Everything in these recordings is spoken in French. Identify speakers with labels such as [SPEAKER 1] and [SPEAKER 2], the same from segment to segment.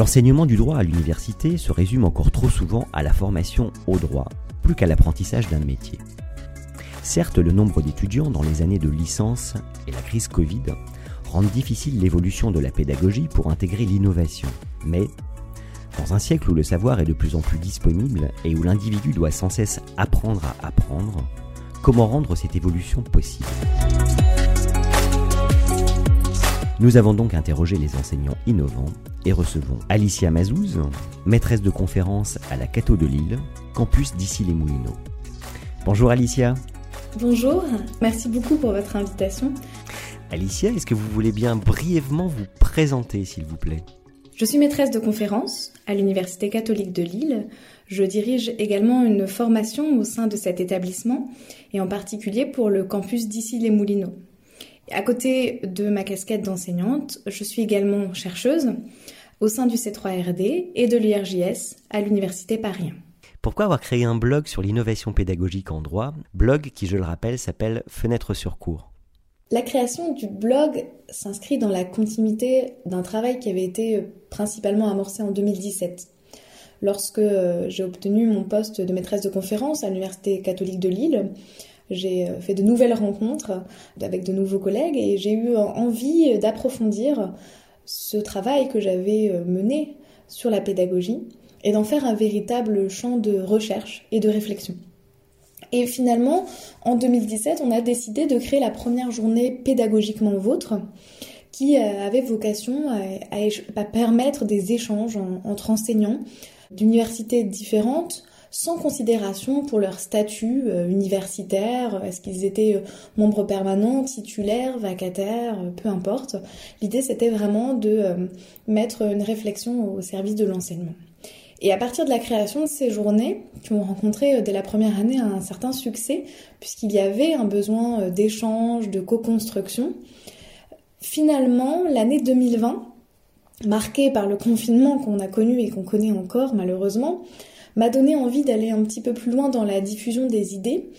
[SPEAKER 1] L'enseignement du droit à l'université se résume encore trop souvent à la formation au droit, plus qu'à l'apprentissage d'un métier. Certes, le nombre d'étudiants dans les années de licence et la crise Covid rendent difficile l'évolution de la pédagogie pour intégrer l'innovation. Mais, dans un siècle où le savoir est de plus en plus disponible et où l'individu doit sans cesse apprendre à apprendre, comment rendre cette évolution possible? Nous avons donc interrogé les enseignants innovants et recevons Alicia Mazouz, maîtresse de conférence à la Cato de Lille, campus d'ici les Moulineaux. Bonjour Alicia.
[SPEAKER 2] Bonjour, merci beaucoup pour votre invitation.
[SPEAKER 1] Alicia, est-ce que vous voulez bien brièvement vous présenter, s'il vous plaît?
[SPEAKER 2] Je suis maîtresse de conférence à l'Université catholique de Lille. Je dirige également une formation au sein de cet établissement, et en particulier pour le campus d'ici les Moulineaux. À côté de ma casquette d'enseignante, je suis également chercheuse au sein du C3RD et de l'IRJS à l'Université Paris.
[SPEAKER 1] Pourquoi avoir créé un blog sur l'innovation pédagogique en droit? Blog qui, je le rappelle, s'appelle Fenêtre sur cours.
[SPEAKER 2] La création du blog s'inscrit dans la continuité d'un travail qui avait été principalement amorcé en 2017. Lorsque euh, j'ai obtenu mon poste de maîtresse de conférence à l'Université catholique de Lille, j'ai euh, fait de nouvelles rencontres avec de nouveaux collègues et j'ai eu envie d'approfondir ce travail que j'avais euh, mené sur la pédagogie et d'en faire un véritable champ de recherche et de réflexion. Et finalement, en 2017, on a décidé de créer la première journée pédagogiquement vôtre qui euh, avait vocation à, permettre des échanges entre enseignants d'universités différentes sans considération pour leur statut euh, universitaire, est-ce qu'ils étaient euh, membres permanents, titulaires, vacataires, euh, peu importe. L'idée c'était vraiment de mettre une réflexion au service de l'enseignement. Et à partir de la création de ces journées, qui ont rencontré dès la première année un certain succès, puisqu'il y avait un besoin d'échange, de co-construction, finalement, l'année 2020, marquée par le confinement qu'on a connu et qu'on connaît encore malheureusement, m'a donné envie d'aller un petit peu plus loin dans la diffusion des idées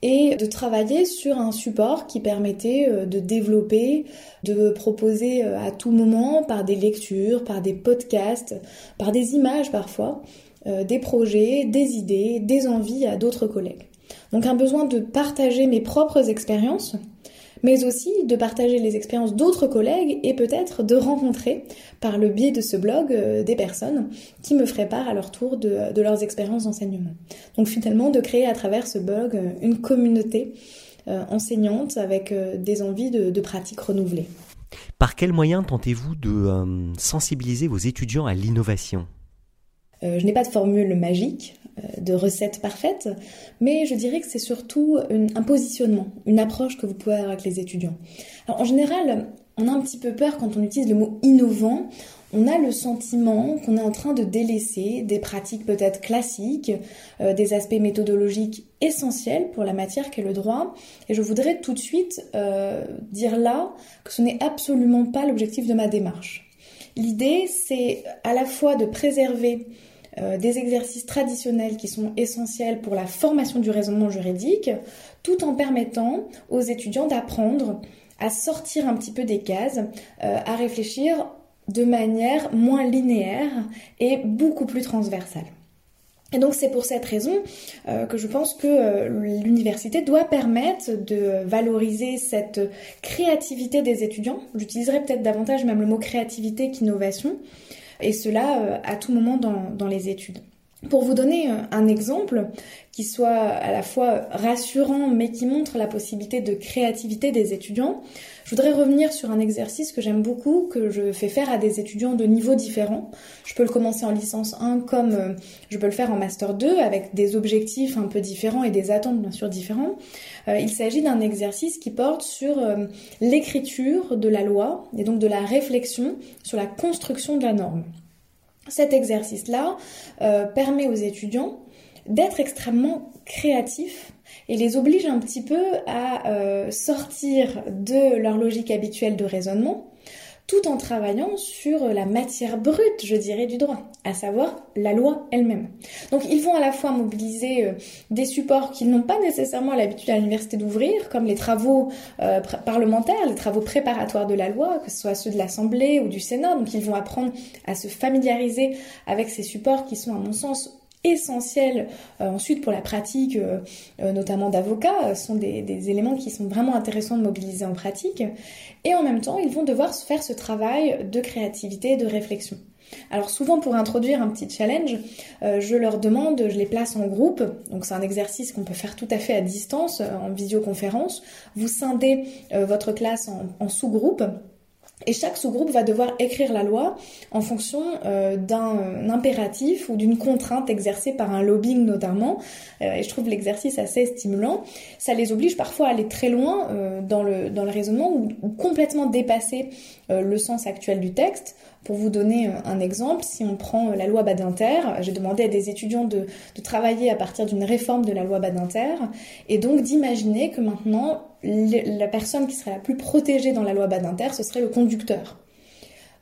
[SPEAKER 2] et de travailler sur un support qui permettait euh, de développer, de proposer euh, à tout moment par des lectures, par des podcasts, par des images parfois, euh, des projets, des idées, des envies à d'autres collègues. Donc un besoin de partager mes propres expériences, mais aussi de partager les expériences d'autres collègues et peut-être de rencontrer par le biais de ce blog euh, des personnes qui me feraient part à leur tour de, leurs expériences d'enseignement. Donc finalement de créer à travers ce blog euh, une communauté euh, enseignante avec des envies de, de pratiques renouvelées.
[SPEAKER 1] Par quels moyens tentez-vous de sensibiliser vos étudiants à l'innovation?
[SPEAKER 2] Je n'ai pas de formule magique, de recettes parfaites, mais je dirais que c'est surtout un positionnement, une approche que vous pouvez avoir avec les étudiants. en général, on a un petit peu peur quand on utilise le mot innovant. On a le sentiment qu'on est en train de délaisser des pratiques peut-être classiques, euh, des aspects méthodologiques essentiels pour la matière qu'est le droit. Et je voudrais tout de suite euh, dire là que ce n'est absolument pas l'objectif de ma démarche. L'idée, c'est à la fois de préserver euh, des exercices traditionnels qui sont essentiels pour la formation du raisonnement juridique, tout en permettant aux étudiants d'apprendre à sortir un petit peu des cases, euh, à réfléchir de manière moins linéaire et beaucoup plus transversale. Et donc c'est pour cette raison euh, que je pense que l'université doit permettre de valoriser cette créativité des étudiants. J'utiliserai peut-être davantage même le mot créativité qu'innovation et cela euh, à tout moment dans, les études. Pour vous donner euh, un exemple qui soit à la fois rassurant mais qui montre la possibilité de créativité des étudiants, je voudrais revenir sur un exercice que j'aime beaucoup, que je fais faire à des étudiants de niveaux différents. Je peux le commencer en licence 1 comme euh, je peux le faire en master 2 avec des objectifs un peu différents et des attentes bien sûr différents. Il s'agit d'un exercice qui porte sur l'écriture de la loi et donc de la réflexion sur la construction de la norme. Cet exercice-là permet aux étudiants d'être extrêmement créatifs et les oblige un petit peu à sortir de leur logique habituelle de raisonnement tout en travaillant sur la matière brute, je dirais, du droit, à savoir la loi elle-même. Donc ils vont à la fois mobiliser euh, des supports qu'ils n'ont pas nécessairement l'habitude à l'université d'ouvrir, comme les travaux euh, parlementaires, les travaux préparatoires de la loi, que ce soit ceux de l'Assemblée ou du Sénat. Donc ils vont apprendre à se familiariser avec ces supports qui sont, à mon sens, essentiels euh, ensuite pour la pratique, euh, euh, notamment d'avocats, sont des, éléments qui sont vraiment intéressants de mobiliser en pratique. Et en même temps, ils vont devoir faire ce travail de créativité, de réflexion. Alors souvent pour introduire un petit challenge, je leur demande, je les place en groupe, donc c'est un exercice qu'on peut faire tout à fait à distance, en visioconférence. Vous scindez votre classe en, en sous-groupes et chaque sous-groupe va devoir écrire la loi en fonction euh, d'un impératif ou d'une contrainte exercée par un lobbying notamment. Euh, et je trouve l'exercice assez stimulant. Ça les oblige parfois à aller très loin euh, dans, le, raisonnement ou complètement dépasser le sens actuel du texte. Pour vous donner un exemple, si on prend la loi Badinter, j'ai demandé à des étudiants de, de travailler à partir d'une réforme de la loi Badinter et donc d'imaginer que maintenant la personne qui serait la plus protégée dans la loi Badinter, ce serait le conducteur.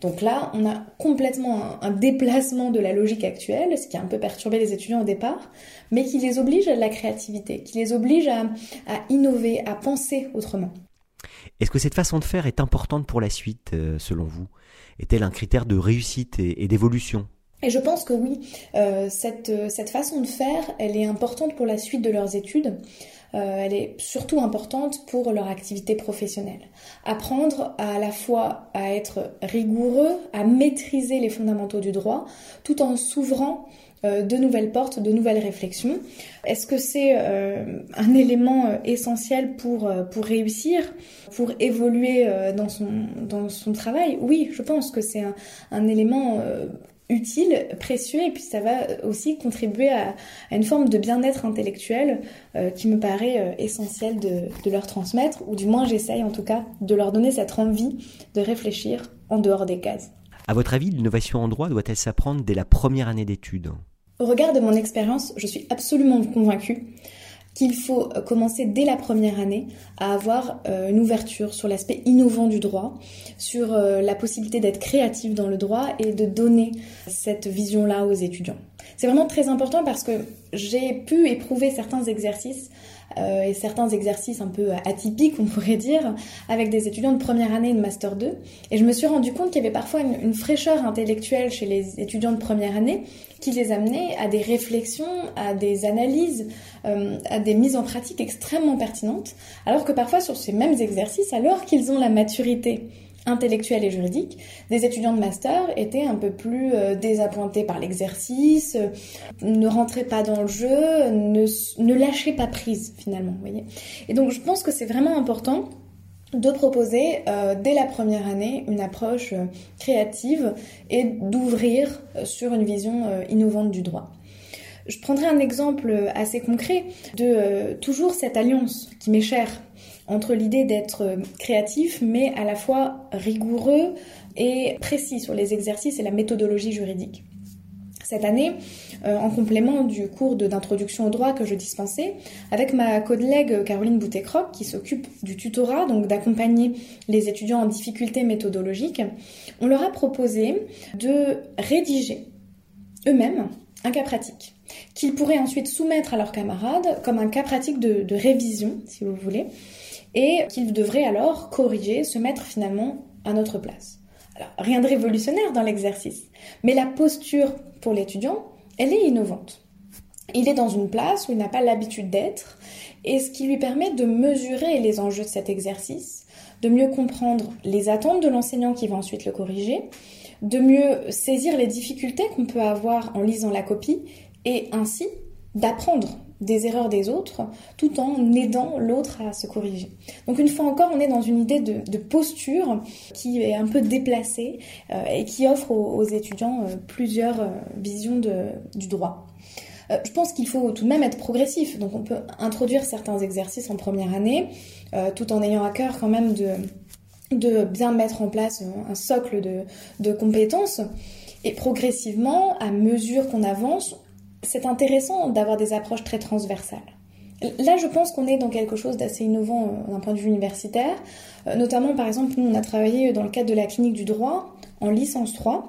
[SPEAKER 2] Donc là, on a complètement un, déplacement de la logique actuelle, ce qui a un peu perturbé les étudiants au départ, mais qui les oblige à la créativité, qui les oblige à, innover, à penser autrement.
[SPEAKER 1] Est-ce que cette façon de faire est importante pour la suite, euh, selon vous? Est-elle un critère de réussite et, d'évolution?
[SPEAKER 2] Et je pense que oui, euh, cette, cette façon de faire, elle est importante pour la suite de leurs études. Euh, elle est surtout importante pour leur activité professionnelle. Apprendre à, la fois à être rigoureux, à maîtriser les fondamentaux du droit, tout en s'ouvrant euh, de nouvelles portes, de nouvelles réflexions. Est-ce que c'est euh, un élément essentiel pour, pour réussir, pour évoluer dans, son, dans son travail? Oui, je pense que c'est un, élément utile, précieux, et puis ça va aussi contribuer à, une forme de bien-être intellectuel euh, qui me paraît euh, essentiel de, de, leur transmettre, ou du moins j'essaye en tout cas de leur donner cette envie de réfléchir en dehors des cases.
[SPEAKER 1] À votre avis, l'innovation en droit doit-elle s'apprendre dès la première année d'études?
[SPEAKER 2] Au regard de mon expérience, je suis absolument convaincue qu'il faut euh, commencer dès la première année à avoir euh, une ouverture sur l'aspect innovant du droit, sur euh, la possibilité d'être créatif dans le droit et de donner cette vision-là aux étudiants. C'est vraiment très important parce que j'ai pu éprouver certains exercices euh, et certains exercices un peu atypiques, on pourrait dire, avec des étudiants de première année et de master 2. Et je me suis rendu compte qu'il y avait parfois une, fraîcheur intellectuelle chez les étudiants de première année qui les amenait à des réflexions, à des analyses, euh, à des mises en pratique extrêmement pertinentes, alors que parfois sur ces mêmes exercices, alors qu'ils ont la maturité intellectuelle et juridique, des étudiants de master étaient un peu plus euh, désappointés par l'exercice, euh, ne rentraient pas dans le jeu, ne, ne lâchaient pas prise finalement. Vous voyez et donc je pense que c'est vraiment important de proposer euh, dès la première année une approche créative et d'ouvrir sur une vision innovante du droit. Je prendrai un exemple assez concret de toujours cette alliance qui m'est chère entre l'idée d'être créatif, mais à la fois rigoureux et précis sur les exercices et la méthodologie juridique. Cette année, euh, en complément du cours d'introduction au droit que je dispensais, avec ma collègue Caroline Boutécroc, qui s'occupe du tutorat, donc d'accompagner les étudiants en difficulté méthodologique, on leur a proposé de rédiger eux-mêmes un cas pratique qu'ils pourraient ensuite soumettre à leurs camarades comme un cas pratique de révision, si vous voulez, et qu'ils devraient alors corriger, se mettre finalement à notre place. Alors, rien de révolutionnaire dans l'exercice, mais la posture pour l'étudiant, elle est innovante. Il est dans une place où il n'a pas l'habitude d'être, et ce qui lui permet de mesurer les enjeux de cet exercice, de mieux comprendre les attentes de l'enseignant qui va ensuite le corriger, de mieux saisir les difficultés qu'on peut avoir en lisant la copie, et ainsi d'apprendre des erreurs des autres tout en aidant l'autre à se corriger. Donc une fois encore, on est dans une idée de, posture qui est un peu déplacée euh, et qui offre aux, étudiants euh, plusieurs euh, visions du droit. je pense qu'il faut tout de même être progressif. Donc on peut introduire certains exercices en première année tout en ayant à cœur quand même de, bien mettre en place un socle de, de compétences Et progressivement, à mesure qu'on avance, c'est intéressant d'avoir des approches très transversales. Là, je pense qu'on est dans quelque chose d'assez innovant d'un point de vue universitaire. Notamment, par exemple, nous, on a travaillé dans le cadre de la clinique du droit en licence 3.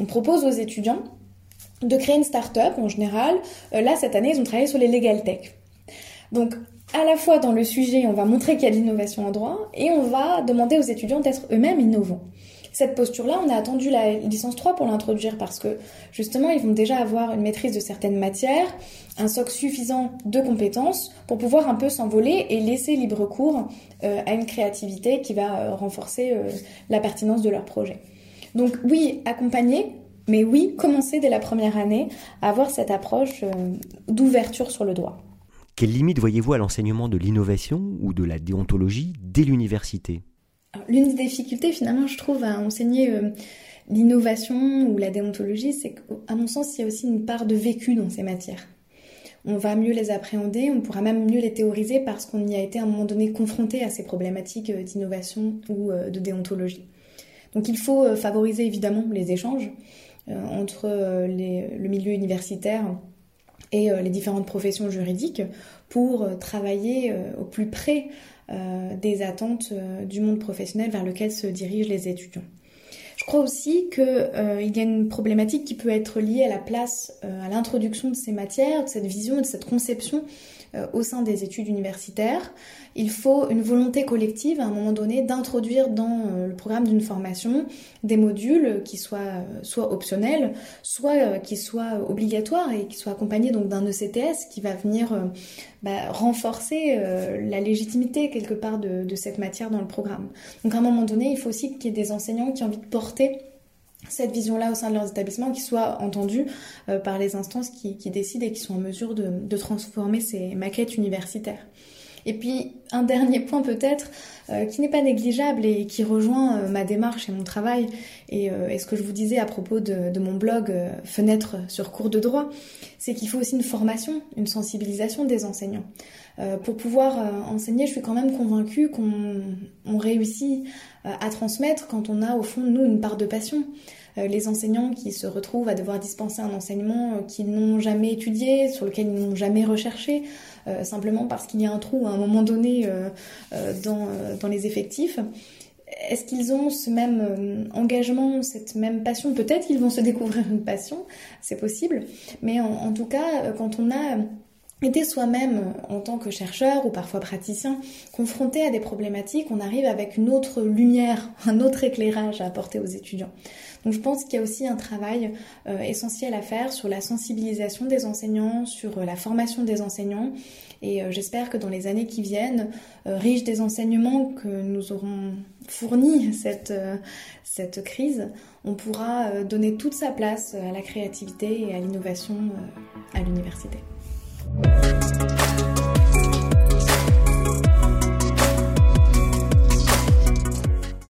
[SPEAKER 2] On propose aux étudiants de créer une start-up en général. Là, cette année, ils ont travaillé sur les legal tech. Donc, à la fois dans le sujet, on va montrer qu'il y a de l'innovation en droit et on va demander aux étudiants d'être eux-mêmes innovants. Cette posture-là, on a attendu la licence 3 pour l'introduire parce que justement, ils vont déjà avoir une maîtrise de certaines matières, un socle suffisant de compétences pour pouvoir un peu s'envoler et laisser libre cours euh, à une créativité qui va euh, renforcer euh, la pertinence de leur projet. Donc oui, accompagner, mais oui, commencer dès la première année à avoir cette approche d'ouverture sur le droit.
[SPEAKER 1] Quelles limites voyez-vous à l'enseignement de l'innovation ou de la déontologie dès l'université?
[SPEAKER 2] L'une des difficultés finalement je trouve à enseigner euh, l'innovation ou la déontologie, c'est qu'à mon sens il y a aussi une part de vécu dans ces matières. On va mieux les appréhender, on pourra même mieux les théoriser parce qu'on y a été à un moment donné confronté à ces problématiques euh, d'innovation ou euh, de déontologie. Donc il faut favoriser évidemment les échanges entre le milieu universitaire et euh, les différentes professions juridiques pour euh, travailler euh, au plus près des attentes du monde professionnel vers lequel se dirigent les étudiants. Je crois aussi qu'il y a une problématique qui peut être liée à la place, à l'introduction de ces matières, de cette vision, de cette conception au sein des études universitaires. Il faut une volonté collective à un moment donné d'introduire dans euh, le programme d'une formation des modules qui soient euh, soit optionnels, soit qui soient obligatoires et qui soient accompagnés donc d'un ECTS qui va venir bah, renforcer la légitimité quelque part de, de cette matière dans le programme. Donc à un moment donné, il faut aussi qu'il y ait des enseignants qui ont envie de porter cette vision-là au sein de leurs établissements qui soit entendue euh, par les instances qui, décident et qui sont en mesure de, transformer ces maquettes universitaires. Et puis un dernier point peut-être euh, qui n'est pas négligeable et qui rejoint euh, ma démarche et mon travail et, ce que je vous disais à propos de, mon blog Fenêtre sur cours de droit, c'est qu'il faut aussi une formation, une sensibilisation des enseignants. pour pouvoir enseigner, je suis quand même convaincue qu'on réussit à transmettre quand on a au fond de nous une part de passion. Euh, les enseignants qui se retrouvent à devoir dispenser un enseignement euh, qu'ils n'ont jamais étudié, sur lequel ils n'ont jamais recherché, euh, simplement parce qu'il y a un trou à un moment donné dans, dans les effectifs. Est-ce qu'ils ont ce même engagement, cette même passion? Peut-être qu'ils vont se découvrir une passion, c'est possible. Mais en, tout cas, quand on a été soi-même en tant que chercheur ou parfois praticien confronté à des problématiques, on arrive avec une autre lumière, un autre éclairage à apporter aux étudiants. Donc je pense qu'il y a aussi un travail euh, essentiel à faire sur la sensibilisation des enseignants, sur euh, la formation des enseignants. Et euh, j'espère que dans les années qui viennent, riches des enseignements que nous aurons fournis cette, cette crise, on pourra donner toute sa place à la créativité et à l'innovation à l'université.